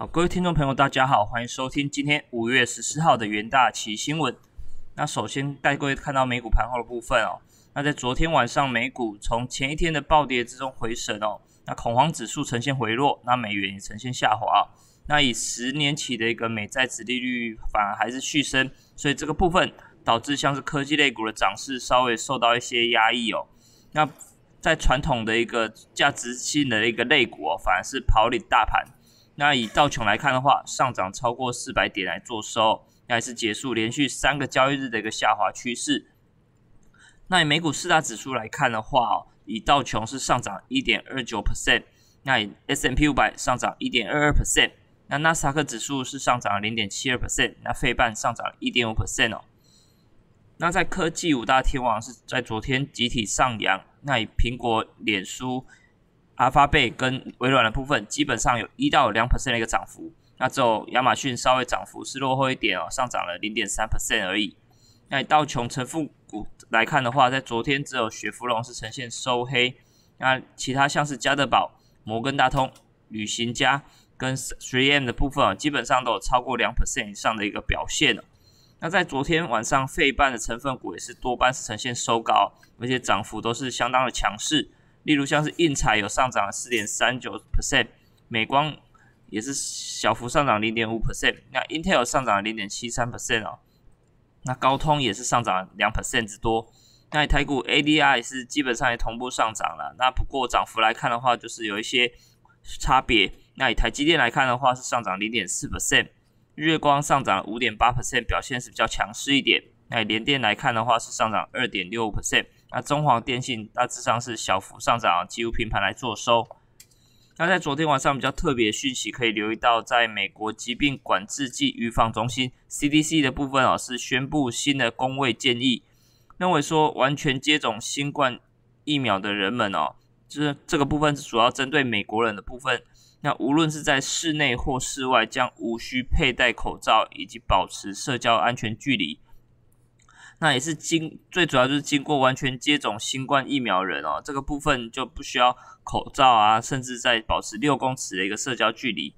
好，各位听众朋友，大家好，欢迎收听今天五月十四号的元大旗新闻。那首先带各位看到美股盘后的部分哦。那在昨天晚上，美股从前一天的暴跌之中回神哦，那恐慌指数呈现回落，那美元也呈现下滑。那以十年期的一个美债值利率反而还是续升，所以这个部分导致像是科技类股的涨势稍微受到一些压抑哦。那在传统的一个价值性的一个类股哦，反而是跑领大盘。那以道琼来看的话，上涨超过四百点来做收，那也是结束连续三个交易日的一个下滑趋势。那以美股四大指数来看的话哦，以道琼是上涨一点二九 percent，那以 S M P 五百上涨一点二二 percent，那纳斯达克指数是上涨零点七二 percent，那费半上涨一点五 percent 哦。那在科技五大天王是在昨天集体上扬，那以苹果、脸书。阿发贝跟微软的部分基本上有一到两 percent 的一个涨幅，那只有亚马逊稍微涨幅是落后一点哦，上涨了零点三 percent 而已。那道琼成分股来看的话，在昨天只有雪佛龙是呈现收黑，那其他像是加德堡、摩根大通、旅行家跟 3M 的部分啊，基本上都有超过两 percent 以上的一个表现了。那在昨天晚上，费半的成分股也是多半是呈现收高，而且涨幅都是相当的强势。例如像是印彩有上涨了四点三九 percent，美光也是小幅上涨零点五 percent，那 Intel 上涨零点七三 percent 哦，那高通也是上涨两 percent 之多，那台股 ADR 也是基本上也同步上涨了，那不过涨幅来看的话，就是有一些差别。那以台积电来看的话，是上涨零点四 percent，日月光上涨五点八 percent，表现是比较强势一点。那联电来看的话，是上涨二点六 percent。那中华电信大致上是小幅上涨，几乎平盘来做收。那在昨天晚上比较特别的讯息，可以留意到，在美国疾病管制剂预防中心 CDC 的部分哦，是宣布新的工位建议，认为说完全接种新冠疫苗的人们哦，就是这个部分是主要针对美国人的部分。那无论是在室内或室外，将无需佩戴口罩以及保持社交安全距离。那也是经最主要就是经过完全接种新冠疫苗人哦，这个部分就不需要口罩啊，甚至在保持六公尺的一个社交距离。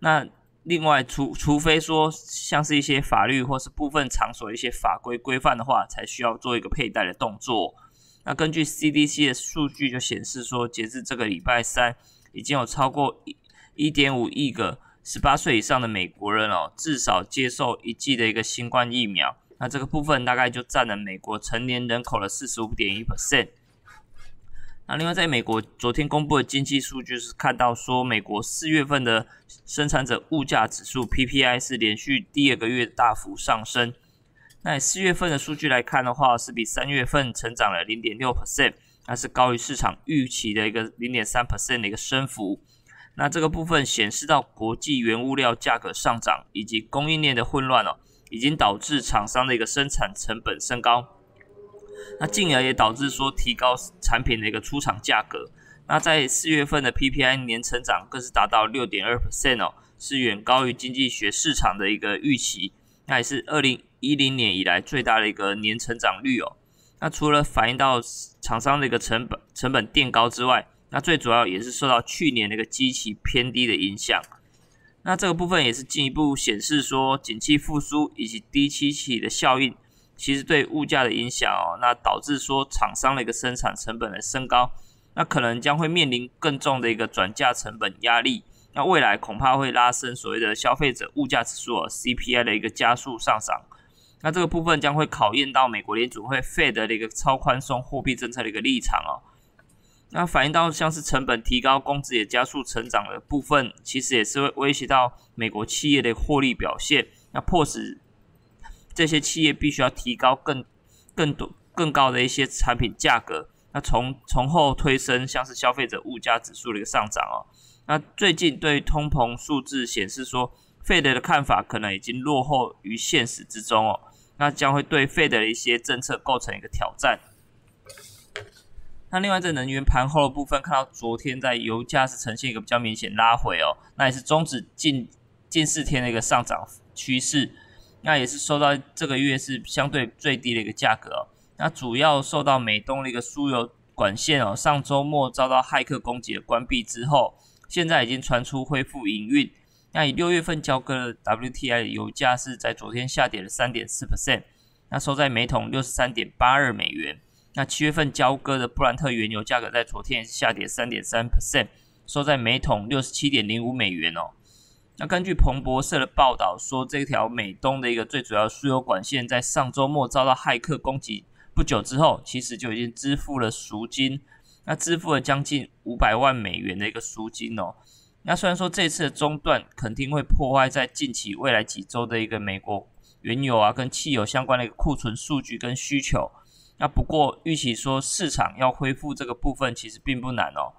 那另外，除除非说像是一些法律或是部分场所一些法规规范的话，才需要做一个佩戴的动作。那根据 CDC 的数据就显示说，截至这个礼拜三，已经有超过一一点五亿个十八岁以上的美国人哦，至少接受一剂的一个新冠疫苗。那这个部分大概就占了美国成年人口的四十五点一 percent。那另外，在美国昨天公布的经济数据是看到说，美国四月份的生产者物价指数 PPI 是连续第二个月大幅上升。那四月份的数据来看的话，是比三月份成长了零点六 percent，那是高于市场预期的一个零点三 percent 的一个升幅。那这个部分显示到国际原物料价格上涨以及供应链的混乱哦。已经导致厂商的一个生产成本升高，那进而也导致说提高产品的一个出厂价格。那在四月份的 PPI 年成长更是达到六点二 percent 哦，是远高于经济学市场的一个预期。那也是二零一零年以来最大的一个年成长率哦。那除了反映到厂商的一个成本成本垫高之外，那最主要也是受到去年那个基期偏低的影响。那这个部分也是进一步显示说，景气复苏以及低期期的效应，其实对物价的影响哦，那导致说厂商的一个生产成本的升高，那可能将会面临更重的一个转嫁成本压力，那未来恐怕会拉升所谓的消费者物价指数 CPI 的一个加速上涨，那这个部分将会考验到美国联储会 Fed 的一个超宽松货币政策的一个立场哦。那反映到像是成本提高、工资也加速成长的部分，其实也是会威胁到美国企业的获利表现。那迫使这些企业必须要提高更、更多、更高的一些产品价格。那从从后推升像是消费者物价指数的一个上涨哦。那最近对通膨数字显示说费德的看法可能已经落后于现实之中哦。那将会对费德的一些政策构成一个挑战。那另外在能源盘后的部分，看到昨天在油价是呈现一个比较明显拉回哦，那也是终止近近四天的一个上涨趋势，那也是受到这个月是相对最低的一个价格哦，那主要受到美东的一个输油管线哦，上周末遭到骇客攻击的关闭之后，现在已经传出恢复营运，那以六月份交割的 WTI 油价是在昨天下跌了三点四 percent，那收在每桶六十三点八二美元。那七月份交割的布兰特原油价格在昨天也是下跌三点三 percent，收在每桶六十七点零五美元哦。那根据彭博社的报道说，这条美东的一个最主要输油管线在上周末遭到骇客攻击不久之后，其实就已经支付了赎金，那支付了将近五百万美元的一个赎金哦。那虽然说这次的中断肯定会破坏在近期未来几周的一个美国原油啊跟汽油相关的一个库存数据跟需求，那不过预期说市场要恢复这个部分其实并不难哦。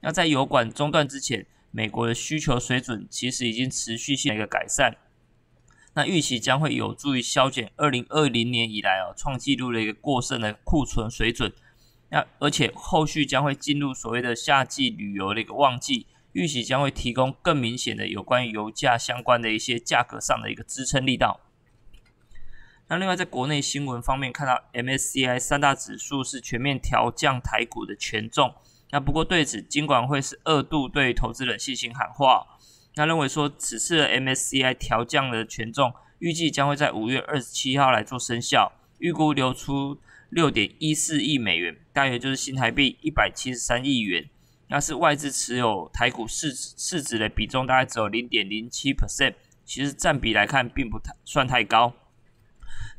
那在油管中断之前，美国的需求水准其实已经持续性的一个改善，那预期将会有助于消减二零二零年以来哦创纪录的一个过剩的库存水准。那而且后续将会进入所谓的夏季旅游的一个旺季。预期将会提供更明显的有关于油价相关的一些价格上的一个支撑力道。那另外在国内新闻方面，看到 MSCI 三大指数是全面调降台股的权重。那不过对此，金管会是二度对投资人信心喊话。那认为说此次的 MSCI 调降的权重，预计将会在五月二十七号来做生效，预估流出六点一四亿美元，大约就是新台币一百七十三亿元。那是外资持有台股市市值的比重大概只有零点零七 percent，其实占比来看并不太算太高。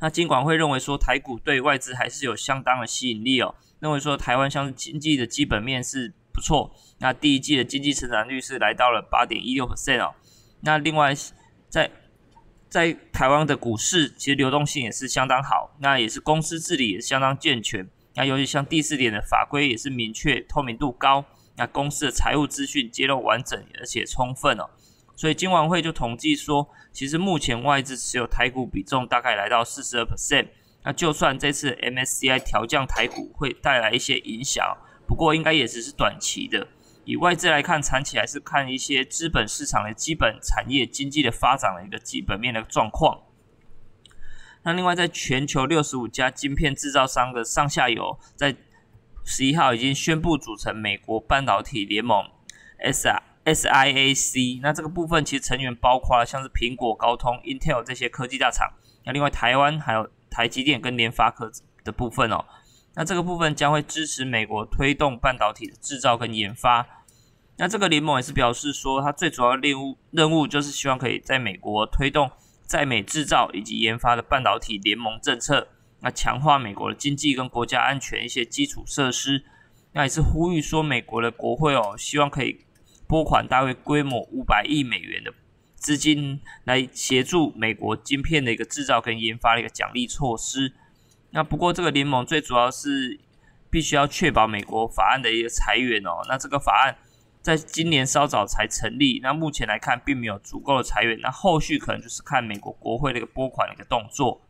那金管会认为说台股对外资还是有相当的吸引力哦，认为说台湾像经济的基本面是不错，那第一季的经济成长率是来到了八点一六 percent 哦。那另外在在台湾的股市其实流动性也是相当好，那也是公司治理也是相当健全，那尤其像第四点的法规也是明确，透明度高。那公司的财务资讯揭露完整而且充分哦，所以金管会就统计说，其实目前外资持有台股比重大概来到四十二 percent。那就算这次 MSCI 调降台股会带来一些影响，不过应该也只是短期的。以外资来看，长期还是看一些资本市场的基本产业经济的发展的一个基本面的状况。那另外，在全球六十五家晶片制造商的上下游在。十一号已经宣布组成美国半导体联盟 S S I A C。那这个部分其实成员包括了像是苹果、高通、Intel 这些科技大厂。那另外台湾还有台积电跟联发科的部分哦。那这个部分将会支持美国推动半导体的制造跟研发。那这个联盟也是表示说，它最主要任务任务就是希望可以在美国推动在美制造以及研发的半导体联盟政策。那强化美国的经济跟国家安全一些基础设施，那也是呼吁说美国的国会哦，希望可以拨款大约规模五百亿美元的资金来协助美国晶片的一个制造跟研发的一个奖励措施。那不过这个联盟最主要是必须要确保美国法案的一个裁员哦。那这个法案在今年稍早才成立，那目前来看并没有足够的裁员，那后续可能就是看美国国会的一个拨款的一个动作。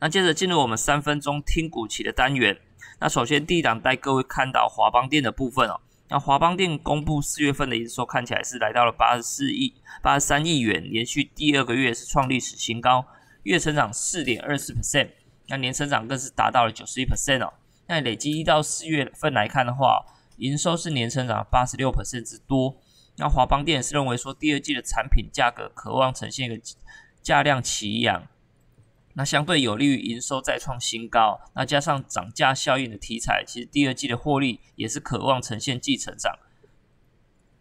那接着进入我们三分钟听股期的单元。那首先第一档带各位看到华邦电的部分哦。那华邦电公布四月份的营收看起来是来到了八十四亿、八十三亿元，连续第二个月是创历史新高，月成长四点二四 percent，那年成长更是达到了九十一 percent 哦。那累计一到四月份来看的话，营收是年成长八十六 percent 之多。那华邦电是认为说第二季的产品价格渴望呈现一个价量齐扬。那相对有利于营收再创新高，那加上涨价效应的题材，其实第二季的获利也是渴望呈现继成长。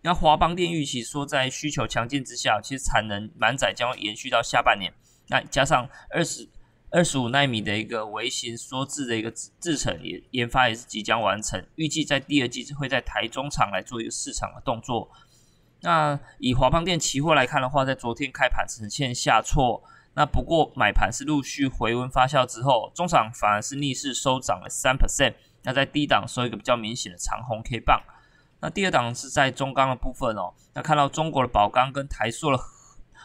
那华邦电预期说，在需求强劲之下，其实产能满载将会延续到下半年。那加上二十二十五纳米的一个微型缩制的一个制程也研发也是即将完成，预计在第二季会在台中厂来做一个市场的动作。那以华邦电期货来看的话，在昨天开盘呈现下挫。那不过买盘是陆续回温发酵之后，中场反而是逆势收涨了三 percent。那在低档收一个比较明显的长红 K 棒。那第二档是在中钢的部分哦。那看到中国的宝钢跟台塑的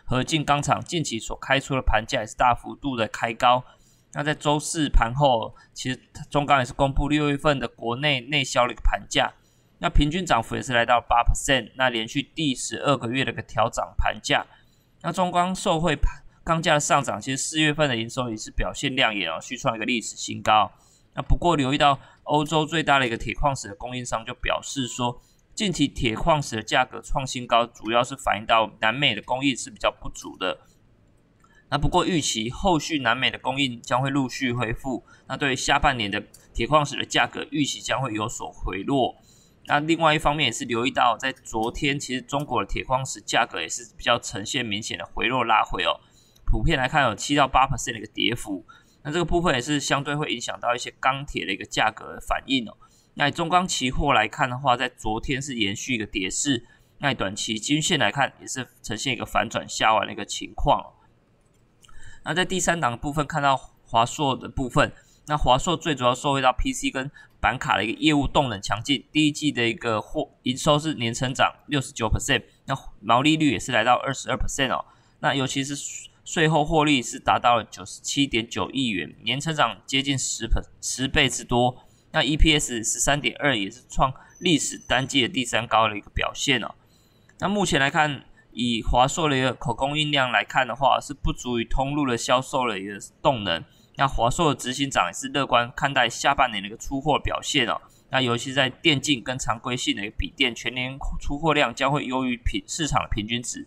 合进钢厂近期所开出的盘价也是大幅度的开高。那在周四盘后，其实中钢也是公布六月份的国内内销的一个盘价，那平均涨幅也是来到八 percent。那连续第十二个月的一个调涨盘价。那中钢受惠盘。钢价的上涨，其实四月份的营收也是表现亮眼哦，续创一个历史新高。那不过留意到欧洲最大的一个铁矿石的供应商就表示说，近期铁矿石的价格创新高，主要是反映到南美的供应是比较不足的。那不过预期后续南美的供应将会陆续恢复，那对下半年的铁矿石的价格预期将会有所回落。那另外一方面也是留意到，在昨天其实中国的铁矿石价格也是比较呈现明显的回落拉回哦。普遍来看有七到八 percent 的一个跌幅。那这个部分也是相对会影响到一些钢铁的一个价格反应哦。那中钢期货来看的话，在昨天是延续一个跌势，那短期均线来看也是呈现一个反转下弯的一个情况。那在第三档部分看到华硕的部分，那华硕最主要受惠到 PC 跟板卡的一个业务动能强劲，第一季的一个货营收是年成长六十九 percent，那毛利率也是来到二十二 percent 哦。那尤其是税后获利是达到了九十七点九亿元，年成长接近十倍十倍之多。那 EPS 十三点二也是创历史单季的第三高的一个表现哦。那目前来看，以华硕的一个可供应量来看的话，是不足以通路的销售的一个动能。那华硕的执行长也是乐观看待下半年的一个出货表现哦。那尤其在电竞跟常规性的一个笔电，全年出货量将会优于平市场的平均值。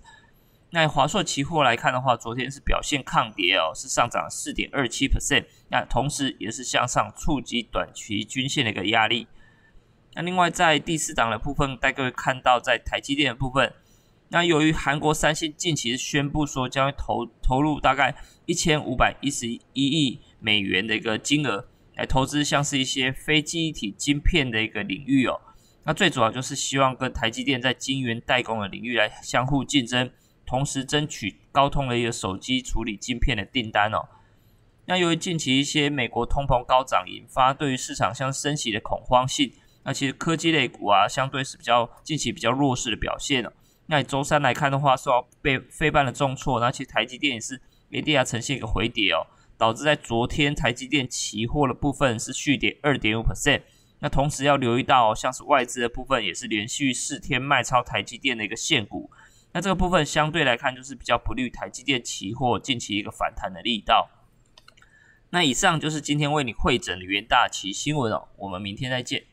那华硕期货来看的话，昨天是表现抗跌哦，是上涨四点二七 percent。那同时也是向上触及短期均线的一个压力。那另外在第四档的部分，大家会看到在台积电的部分。那由于韩国三星近期宣布说将投投入大概一千五百一十一亿美元的一个金额来投资，像是一些非记忆体晶片的一个领域哦。那最主要就是希望跟台积电在晶圆代工的领域来相互竞争，同时争取高通的一个手机处理晶片的订单哦。那由于近期一些美国通膨高涨引发对于市场像升息的恐慌性，那其实科技类股啊相对是比较近期比较弱势的表现哦。那周三来看的话，受到被非半的重挫，那其实台积电也是 ADR 呈现一个回跌哦，导致在昨天台积电期货的部分是续跌二点五 percent。那同时要留意到，像是外资的部分也是连续四天卖超台积电的一个现股，那这个部分相对来看就是比较不利台积电期货近期一个反弹的力道。那以上就是今天为你会诊的元大旗新闻哦，我们明天再见。